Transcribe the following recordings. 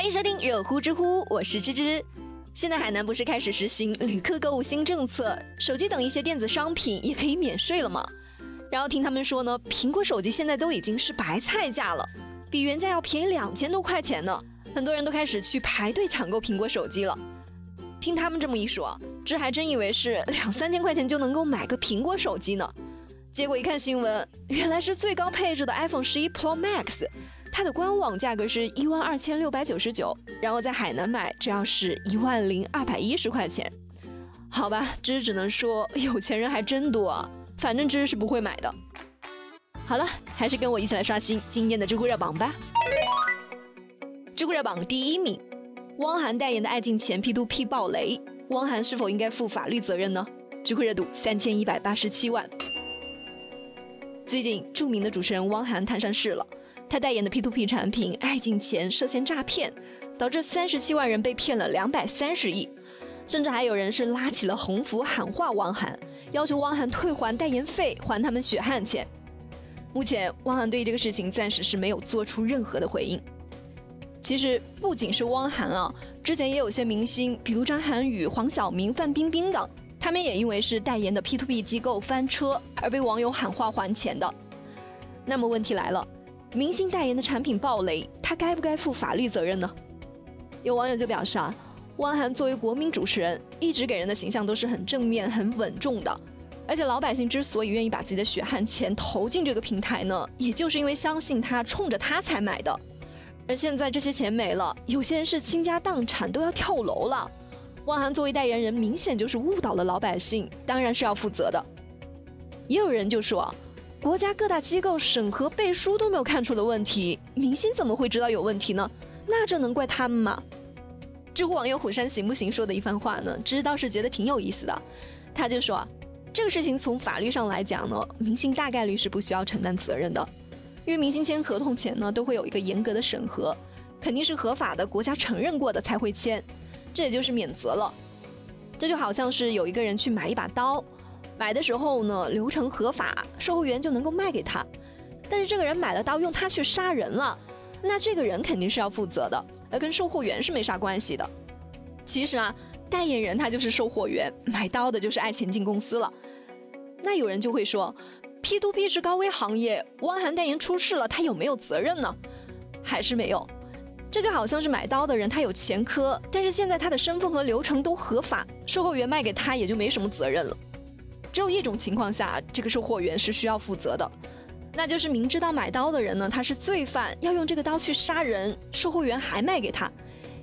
欢迎收听热乎知乎，我是芝芝。现在海南不是开始实行旅客购物新政策，手机等一些电子商品也可以免税了吗？然后听他们说呢，苹果手机现在都已经是白菜价了，比原价要便宜两千多块钱呢。很多人都开始去排队抢购苹果手机了。听他们这么一说，这还真以为是两三千块钱就能够买个苹果手机呢。结果一看新闻，原来是最高配置的 iPhone 十一 Pro Max，它的官网价格是一万二千六百九十九，然后在海南买只要是一万零二百一十块钱。好吧，芝只能说有钱人还真多啊。反正知是不会买的。好了，还是跟我一起来刷新今天的知乎热榜吧。知乎热榜第一名，汪涵代言的爱敬前 P2P 爆雷，汪涵是否应该负法律责任呢？知乎热度三千一百八十七万。最近，著名的主持人汪涵摊上事了，他代言的 P2P 产品爱镜前涉嫌诈骗，导致三十七万人被骗了两百三十亿。甚至还有人是拉起了横幅喊话汪涵，要求汪涵退还代言费，还他们血汗钱。目前，汪涵对这个事情暂时是没有做出任何的回应。其实不仅是汪涵啊，之前也有些明星，比如张涵予、黄晓明、范冰冰等，他们也因为是代言的 P2P 机构翻车而被网友喊话还钱的。那么问题来了，明星代言的产品爆雷，他该不该负法律责任呢？有网友就表示啊。汪涵作为国民主持人，一直给人的形象都是很正面、很稳重的。而且老百姓之所以愿意把自己的血汗钱投进这个平台呢，也就是因为相信他，冲着他才买的。而现在这些钱没了，有些人是倾家荡产都要跳楼了。汪涵作为代言人，明显就是误导了老百姓，当然是要负责的。也有人就说，国家各大机构审核背书都没有看出的问题，明星怎么会知道有问题呢？那这能怪他们吗？知乎网友虎山行不行说的一番话呢？知倒是觉得挺有意思的。他就说，这个事情从法律上来讲呢，明星大概率是不需要承担责任的，因为明星签合同前呢，都会有一个严格的审核，肯定是合法的，国家承认过的才会签，这也就是免责了。这就好像是有一个人去买一把刀，买的时候呢，流程合法，售货员就能够卖给他，但是这个人买了刀用它去杀人了，那这个人肯定是要负责的。而跟售货员是没啥关系的。其实啊，代言人他就是售货员，买刀的就是爱钱进公司了。那有人就会说，P to P 是高危行业，汪涵代言出事了，他有没有责任呢？还是没有。这就好像是买刀的人，他有前科，但是现在他的身份和流程都合法，售货员卖给他也就没什么责任了。只有一种情况下，这个售货员是需要负责的。那就是明知道买刀的人呢，他是罪犯，要用这个刀去杀人，售货员还卖给他，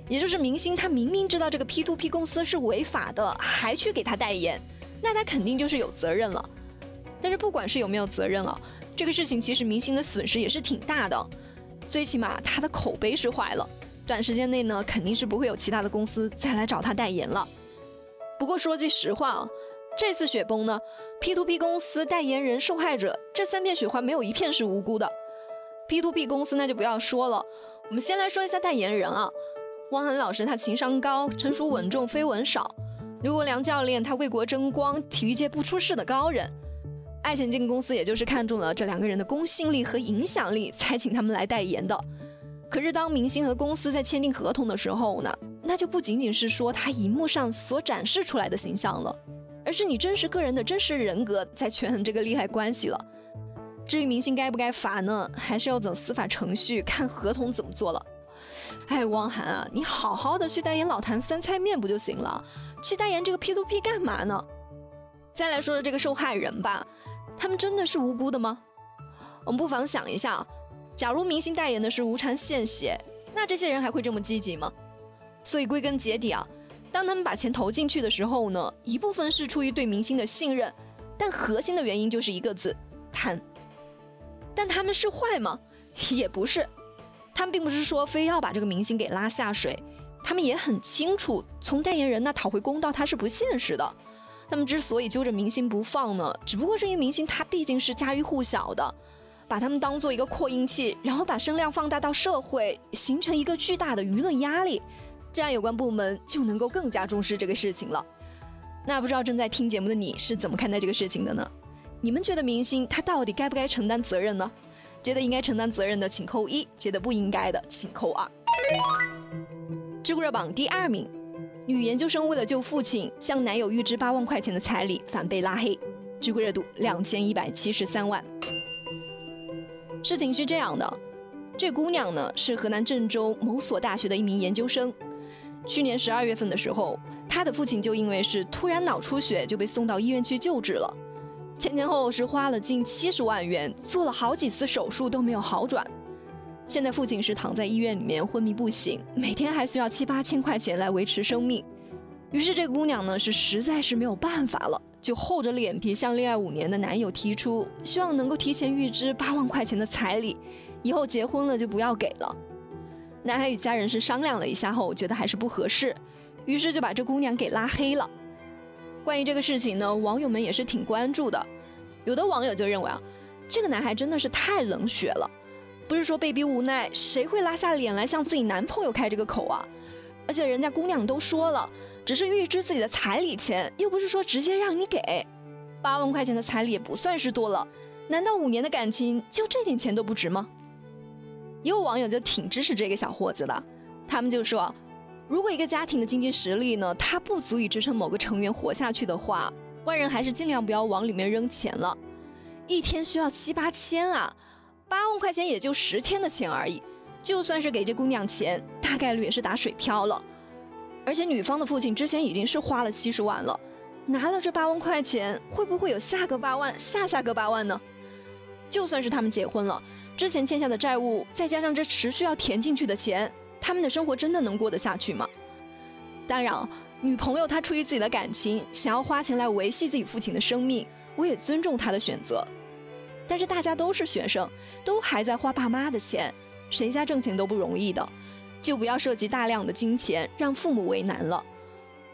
也就是明星他明明知道这个 P to P 公司是违法的，还去给他代言，那他肯定就是有责任了。但是不管是有没有责任啊，这个事情其实明星的损失也是挺大的，最起码他的口碑是坏了，短时间内呢肯定是不会有其他的公司再来找他代言了。不过说句实话啊。这次雪崩呢，P to P 公司代言人、受害者这三片雪花没有一片是无辜的。P to P 公司那就不要说了，我们先来说一下代言人啊。汪涵老师他情商高、成熟稳重、绯闻少；刘国梁教练他为国争光、体育界不出事的高人。爱钱进公司也就是看中了这两个人的公信力和影响力，才请他们来代言的。可是当明星和公司在签订合同的时候呢，那就不仅仅是说他荧幕上所展示出来的形象了。而是你真实个人的真实人格在权衡这个利害关系了。至于明星该不该罚呢，还是要走司法程序，看合同怎么做了。哎，汪涵啊，你好好的去代言老坛酸菜面不就行了？去代言这个 P to P 干嘛呢？再来说说这个受害人吧，他们真的是无辜的吗？我们不妨想一下，假如明星代言的是无偿献血，那这些人还会这么积极吗？所以归根结底啊。当他们把钱投进去的时候呢，一部分是出于对明星的信任，但核心的原因就是一个字：贪。但他们是坏吗？也不是，他们并不是说非要把这个明星给拉下水，他们也很清楚，从代言人那讨回公道他是不现实的。他们之所以揪着明星不放呢，只不过是因为明星他毕竟是家喻户晓的，把他们当做一个扩音器，然后把声量放大到社会，形成一个巨大的舆论压力。这样有关部门就能够更加重视这个事情了。那不知道正在听节目的你是怎么看待这个事情的呢？你们觉得明星他到底该不该承担责任呢？觉得应该承担责任的请扣一，觉得不应该的请扣二。知乎热榜第二名，女研究生为了救父亲，向男友预支八万块钱的彩礼，反被拉黑，知乎热度两千一百七十三万。事情是这样的，这姑娘呢是河南郑州某所大学的一名研究生。去年十二月份的时候，她的父亲就因为是突然脑出血，就被送到医院去救治了。前前后后是花了近七十万元，做了好几次手术都没有好转。现在父亲是躺在医院里面昏迷不醒，每天还需要七八千块钱来维持生命。于是这姑娘呢是实在是没有办法了。就厚着脸皮向恋爱五年的男友提出，希望能够提前预支八万块钱的彩礼，以后结婚了就不要给了。男孩与家人是商量了一下后，觉得还是不合适，于是就把这姑娘给拉黑了。关于这个事情呢，网友们也是挺关注的。有的网友就认为啊，这个男孩真的是太冷血了，不是说被逼无奈，谁会拉下脸来向自己男朋友开这个口啊？而且人家姑娘都说了。只是预支自己的彩礼钱，又不是说直接让你给，八万块钱的彩礼也不算是多了，难道五年的感情就这点钱都不值吗？也有网友就挺支持这个小伙子的，他们就说，如果一个家庭的经济实力呢，它不足以支撑某个成员活下去的话，外人还是尽量不要往里面扔钱了，一天需要七八千啊，八万块钱也就十天的钱而已，就算是给这姑娘钱，大概率也是打水漂了。而且女方的父亲之前已经是花了七十万了，拿了这八万块钱，会不会有下个八万、下下个八万呢？就算是他们结婚了，之前欠下的债务，再加上这持续要填进去的钱，他们的生活真的能过得下去吗？当然，女朋友她出于自己的感情，想要花钱来维系自己父亲的生命，我也尊重她的选择。但是大家都是学生，都还在花爸妈的钱，谁家挣钱都不容易的。就不要涉及大量的金钱，让父母为难了。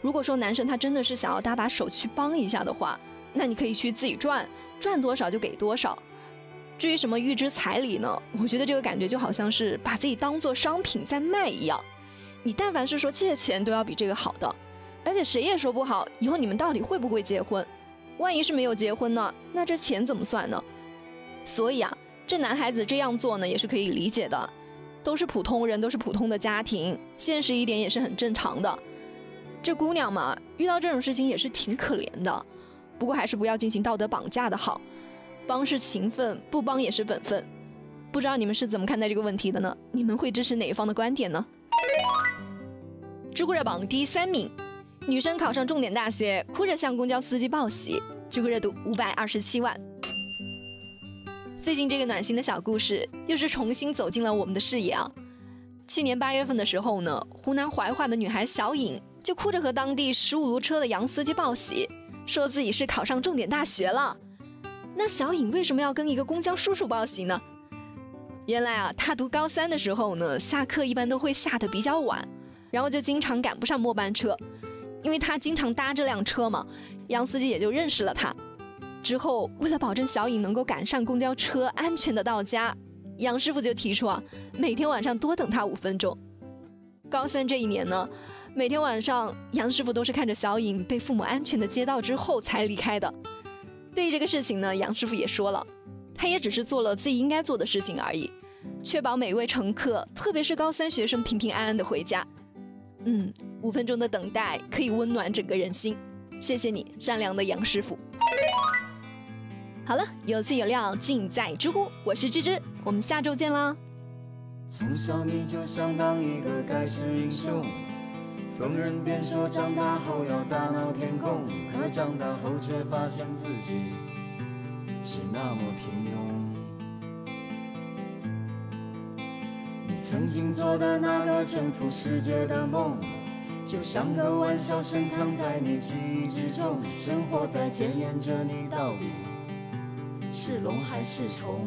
如果说男生他真的是想要搭把手去帮一下的话，那你可以去自己赚，赚多少就给多少。至于什么预支彩礼呢？我觉得这个感觉就好像是把自己当做商品在卖一样。你但凡是说借钱，都要比这个好的。而且谁也说不好以后你们到底会不会结婚。万一是没有结婚呢？那这钱怎么算呢？所以啊，这男孩子这样做呢，也是可以理解的。都是普通人，都是普通的家庭，现实一点也是很正常的。这姑娘嘛，遇到这种事情也是挺可怜的。不过还是不要进行道德绑架的好，帮是情分，不帮也是本分。不知道你们是怎么看待这个问题的呢？你们会支持哪一方的观点呢？知乎热榜第三名，女生考上重点大学，哭着向公交司机报喜，知乎热度五百二十七万。最近这个暖心的小故事又是重新走进了我们的视野啊！去年八月份的时候呢，湖南怀化的女孩小颖就哭着和当地十五路车的杨司机报喜，说自己是考上重点大学了。那小颖为什么要跟一个公交叔叔报喜呢？原来啊，她读高三的时候呢，下课一般都会下的比较晚，然后就经常赶不上末班车，因为她经常搭这辆车嘛，杨司机也就认识了她。之后，为了保证小颖能够赶上公交车，安全的到家，杨师傅就提出啊，每天晚上多等他五分钟。高三这一年呢，每天晚上杨师傅都是看着小颖被父母安全的接到之后才离开的。对于这个事情呢，杨师傅也说了，他也只是做了自己应该做的事情而已，确保每一位乘客，特别是高三学生平平安安的回家。嗯，五分钟的等待可以温暖整个人心，谢谢你，善良的杨师傅。好了，有趣有料尽在知乎，我是芝芝，我们下周见啦。从小你就想当一个盖世英雄，逢人便说长大后要大闹天宫，可长大后却发现自己是那么平庸。你曾经做的那个征服世界的梦，就像个玩笑深藏在你记忆之中，生活在检验着你到底。是龙还是虫？